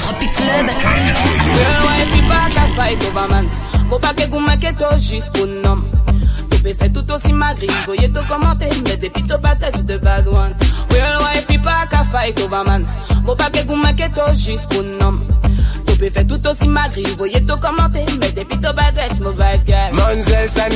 Tropic Club. Girl, why fi pa ka fight over man? Mo pa ke goumen ke to jis pou nom. Tu peux faire tout aussi magri, voyez tout commenter, mais depuis to pas touch de bad one. Girl, why fi pa ka fight over man? Mo pa ke goumen ke to jis pou nom. Tu peux faire tout aussi magri, voyez tout commenter, mais depuis to pas touch mo bad girl. Manzel San,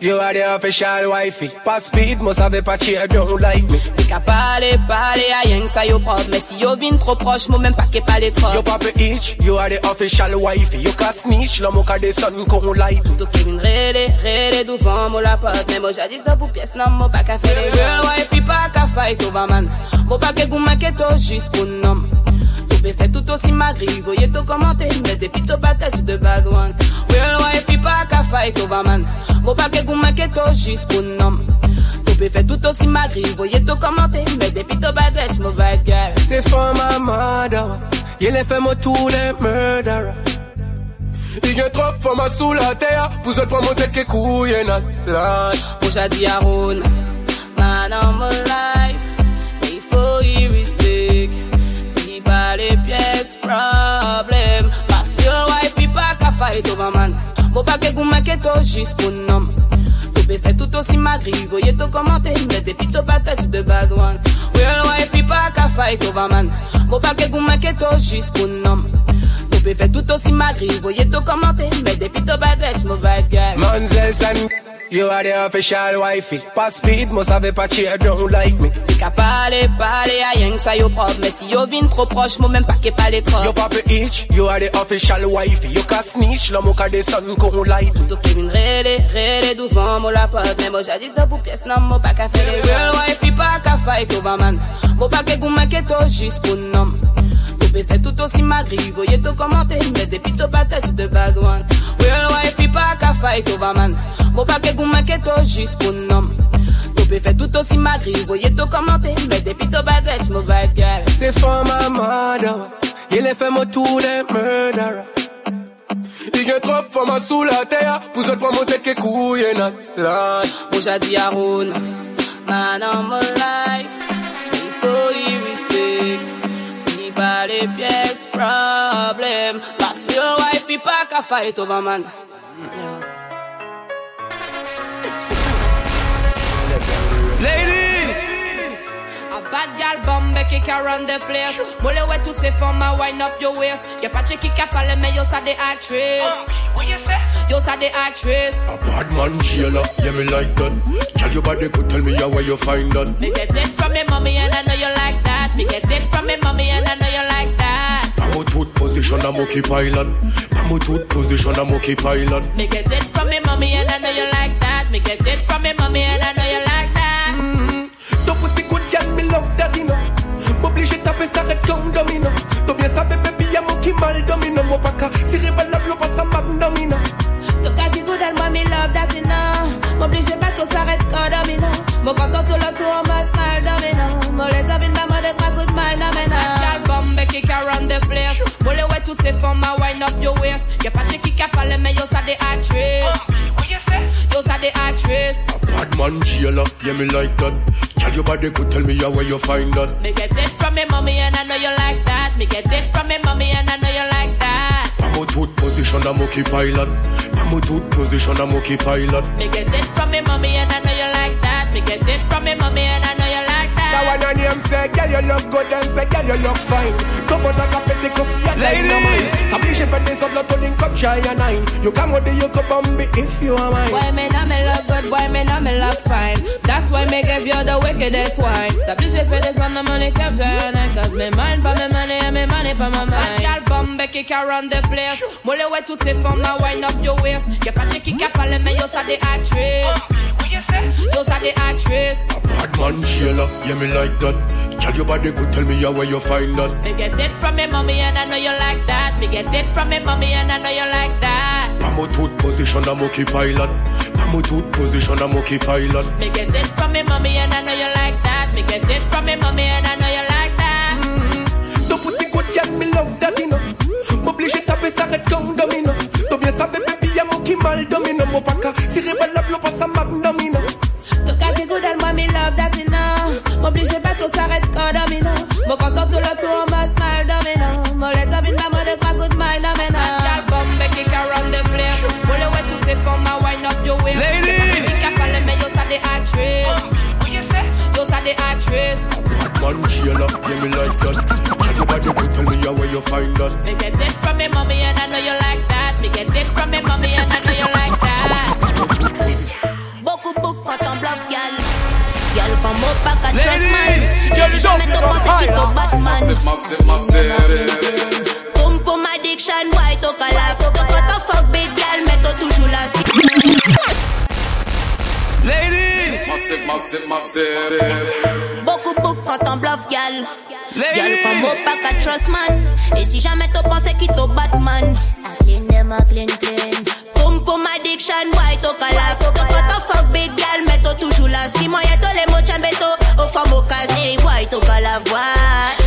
you are the official wifey. Pas speed, must have a cheer, don't like me. T'es qu'à parler, parler à rien que ça yo propre, mais si yo vin trop proche, moi même pas qu'est pas les trop. You papa itch, you are the official wifey. You can snitch, la moka de son qu'on like me. Tout qui vin rele, rele devant moi la pote, mais moi j'ai dit top ou pièce, non moi pas qu'à faire les girl, puis pas qu'à fight over man. Moi pas que goût que to juste pour nom. Tu peux faire tout aussi magri, voyez tout commenter, mais depuis to pas touch de bad one. Girl, ouais, puis pas qu'à fight over man. Moi pas que goût que to juste pour nom. Tu peux faire tout aussi magri, voyez tout commenter, mais depuis to pas touch mo bad girl. C'est for my mother. Il est fait moi tous les murderers. Il y a trop for ma sous la terre. Vous êtes pas monter que couille nan. Lord. Moi j'ai dit à Ron, pas qu'à fight over man. Moi pas que goût que to juste pour nom. Tu peux faire tout aussi magri, voyez tout commenter, mais depuis to pas touch de bad one. Real wife, il pas qu'à fight over man. Moi pas que goût que to juste pour nom. Tu peux faire tout aussi magri, voyez tout commenter, mais depuis to pas touch mo bad girl. Manzel San, you are the official wifey. Pas speed, must have a cheer, don't like me. T'es qu'à parler, parler à rien que ça yo propre, mais si yo vin trop proche, moi même pas qu'est pas les trop. You papa itch, you are the official wifey. You can snitch, la moka de son qu'on like me. Tout qui vin rele, rele devant moi la pote, mais moi j'ai dit top ou pièce, non moi pas qu'à faire les girl, wife, puis pas qu'à fight over man. Moi pas que goût to juste pour nom. Tu peux faire tout aussi magri, voyez tout commenter, mais depuis to pas touch de bad one. Real wife, puis pas qu'à fight over man? Moi pas que goût que to juste pour nom. Tu peux faire tout aussi magri, voyez tout commenter, mais depuis to pas touch mo bad girl. C'est for my mother. Il est fait moi tous les murderers. Il y a trop for ma sous la terre. Vous êtes pas monter que couille nan. Lord. Moi j'ai dit à Ron, man on my Si pas les pièces, problème. Parce que your wife, il pas qu'à fight over man. Ladies, a bad gal bombe qui can run the place Mole ouais toutes ces femmes à wind up your waist Y'a pas de qui qui parle mais yo ça des actrices Yo ça des actrices A bad man jailer, yeah me like that. Tell your body could tell me how where you find that. Me get it from me mommy and I know you like that Me get it from me mommy and I know you like that Pamo tooth position a monkey pylon. Pamo tooth position a monkey pylon. Me get it from me mommy and I know you like that Me get it from me mommy and I know you like that mm-hmm. Ton pussy good girl, me love that Yo ça des A bad man jailer, yeah me like that. Tell your body could tell me how where you find that. Me get it from me mommy and I know you like that Me get it from me mommy and I know you like that Pamo tooth position a monkey pylon. Pamo tooth position a monkey pylon. Me get it from me mommy and I know you like that Me get it from me mommy and I know you like That that one on him say, girl you look good and say, girl you look fine. Come on, like a petty cause you're Ladies. Oblige fait des autres, to link up try and nine. You come with the you come bomb if you are mine. Why me not me look good, why me not me look fine That's why me give you the wickedest wine S'applique fait des on the money capture and I Cause me mind for me money and me money for my mind Gal bombe qui can run the place Mole ouais toutes ces femmes à wind up your waist Y'a pas de qui qui parle mais yo ça des actrices Yo ça des actrices A bad man jailer, yeah me like that. Tell your body could tell me how where you find that. Me get it from me mommy and I know you like that Me get it from me mommy and I know you like that Pamo tooth position a monkey pylon. Pamo tooth position a monkey pylon. Me get it from me mommy and I know you like that Me get it from me mommy and I know you like that mm. Ton pussy good girl, me love that you know. M'oblige taper ça red comme domino. Toi bien savais baby y'a mon qui mal domino. Mon paka tirer balle la blow pas ça magnomino. Tu got the good and moi me love that you know M'oblige pas tout s'arrête tout le tour en mode mal dominant. Molette dans une maman de trois coups de maille dominant. Sandal bomb, it around the place. Pull away to ces formes, I wind up your way. Ladies! Pick up all the men, yo, ça des actrices. Yo, ça des actrices. Man, she a me like that. Tell your body, but tell me where you find that. Me get it from me mommy and I know you like that. Me get it from me mommy and I know you like that. Comme au pack à trust man. Jamais t'as pensé qu'il t'a Batman. Pum pum addiction, boy, t'as qu'à la quand t'as fuck big gal, mais t'as toujours la Ladies. Beaucoup, beaucoup quand on bluff, gal. Gal, comme au pack à trust man. Et si jamais t'as pensé qu'il t'a Batman. I clean them, clean, clean. Pum pum addiction, boy, t'as qu'à la faut que quand fuck big gal, mais t'as toujours la Si moi y'a tous les mots chambeto, au femme au casé, boy, t'as qu'à la voix.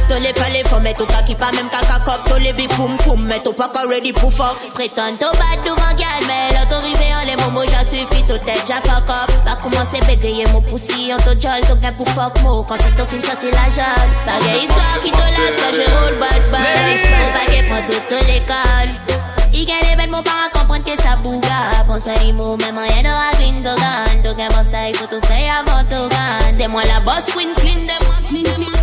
Tous les palais, faut mettre au cas qui pas même caca cop. Tous les big pum, mais t'as pas qu'à ready pour fuck. Prétends t'as bad devant gal, mais t'as arrivé en les moments, j'ai suivi tout tête, j'ai fuck up. Pas commencer bégayer mon poussi, on te jol, t'as gain pour fuck mo. Quand c'est ton film sorti la jalle. Bagay histoire qui te laisse quand je roule bad boy. Mon baguette prend toute l'école. Il gagne les bêtes, mon parent comprendre que ça bouga. Pense à l'imo, même rien de clean de gun. Mon style, faut tout faire avant tout gun. La boss, queen, clean de moi, clean de moi.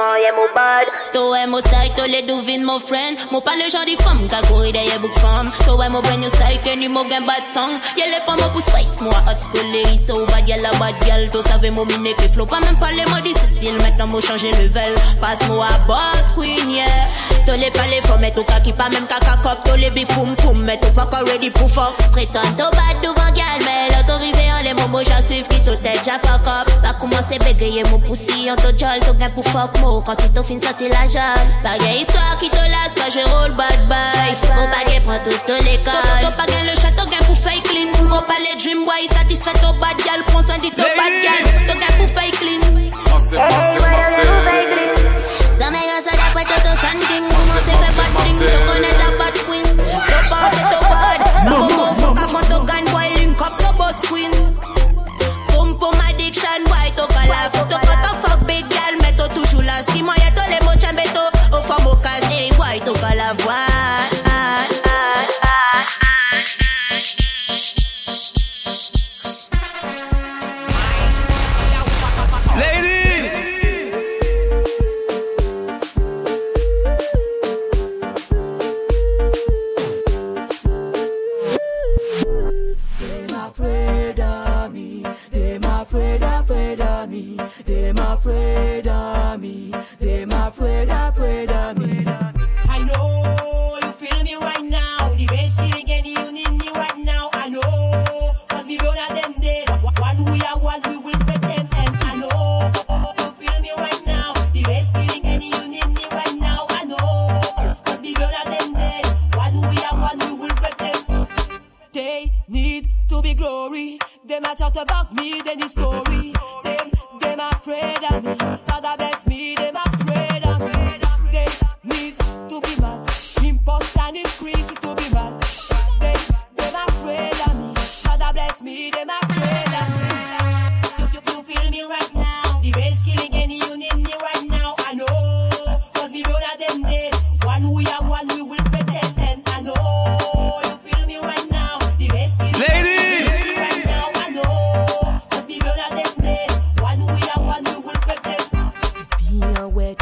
Maman, y'a mon bad. Toi, ouais, mon style, toi, les devines, mon friend. Mon pas le genre de femme, qu'a couru derrière book femme. Toi, ouais, mon brand new style, que ni mon bad song. Y'a les pas pour space, moi, hot school, les so bad, y'a la bad gal. Toi, savais mon mine que flow, pas même pas les mots difficiles. Maintenant, moi, changer level. Passe-moi à boss, queen, yeah. Toi, les pas les femmes, mais cas qui pas même caca cop. Toi, les big pum pum, mais tout pas qu'à ready pour fuck. Prétends, toi, bad devant gal, mais t'as arrivé en les moments, j'ai suivi qui tout tête, j'ai fuck up. Pas commencer bégayer mon poussi, on te jol, t'as gain pour oh, fuck mo. Quand c'est ton fin sorti la jalle. Bagay histoire qui te lasse, pas je roule bad boy. Mon bagay prend toute l'école. T'as pas gain le château, gain pour fake clean. Mon palais dream boy, satisfait ton bad gal. Prends soin de ton bad gal. T'as gain pour fake clean. Massive, massive, massive.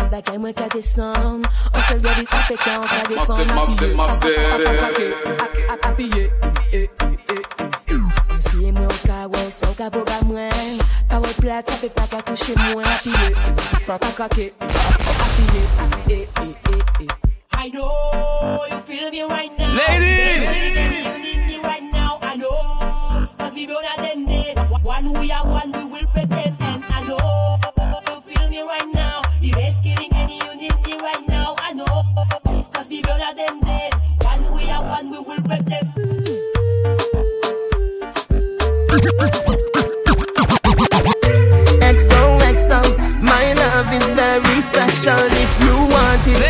Bagay mwen ka desan On se lè dis apè ka, on ka Massive, massive, massive. Apye, e, e, e, e mwen ou ka wè, sa ou ka voga mwen Parol plat, sa pe pa ka touche mwen Apye, pa kake Apye, e, e, e, e I know you feel me right now Ladies. You need me right now, I know Cause we both dead One we are one, we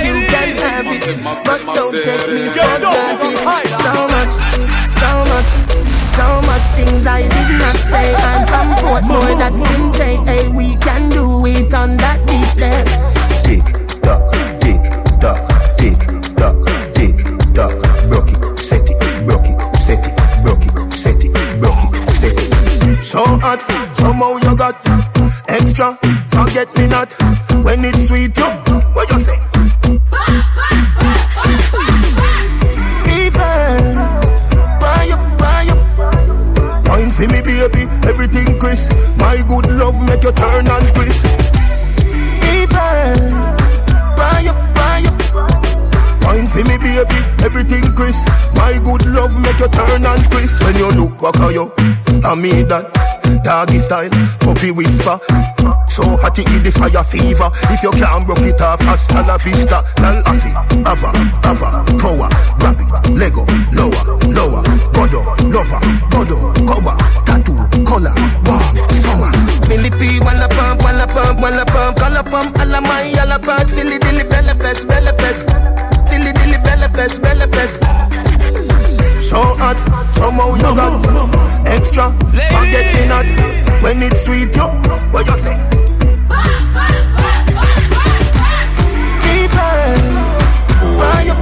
you can have it. But don't take me for granted. So much, so much, so much things I did not say. I'm from Portmore, that's in J. Hey, we can do it on that beach there. Tick tock, tick tock, tick tock, tick tock. Broke it, set it, broke it, set it, broke it, set it, broke it, set it. So hot, somehow you got extra. Forget me not when it's sweet. You, what you say? Up. Me, baby, everything crisp. My good love make you turn and twist. Fever, buy up, buy up. Wine for me, baby, everything crisp. My good love make you turn and twist. When you look back at you, I mean that. Doggy style, puppy whisper. So hot it the fire fever. If you can't broke it off, hasta la vista. Lal afi, ava, ava, power, grab it, lego, lower, lower, godo, lover, godo, cover, tattoo, color, wow, summer. Millipede, walla pump, walla pump, walla pump, color pump, alla my, alla pump, silly dilly, bella pest, bella pest, silly dilly, bella pest, bella pest. So hot, somehow you got extra. Forget me not when it's sweet, yo. What you say? Up, buy up.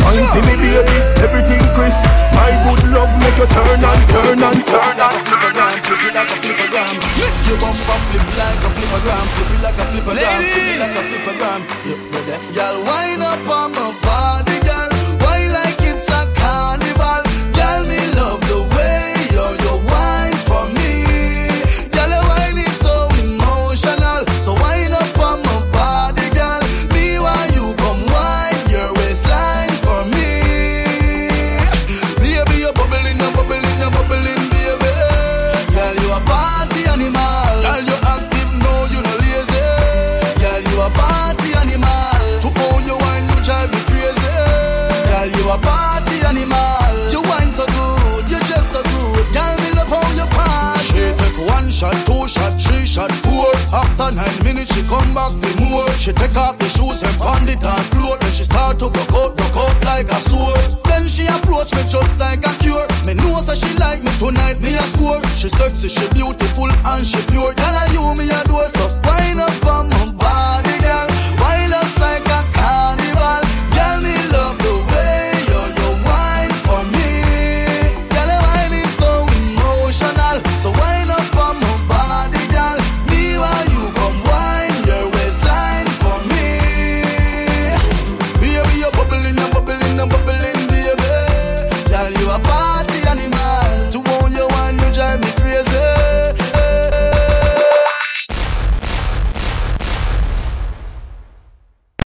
Fine, see me baby, everything crisp. My good love make you turn and turn and turn and turn and flip a flippergram. Your bum bum flip like a flippergram. Flip it like a flippergram. Flip like a flippergram. You, you deaf, girl. Wind shot, two shot, three shot, four. After nine minutes, she come back for more. She take off the shoes and pound it on floor. Then she start to broke out, broke out like a sword. Then she approach me just like a cure. Me know that she like me tonight, me a score. She sexy, she beautiful and she pure. Tell her you me a door, so wind up on my body.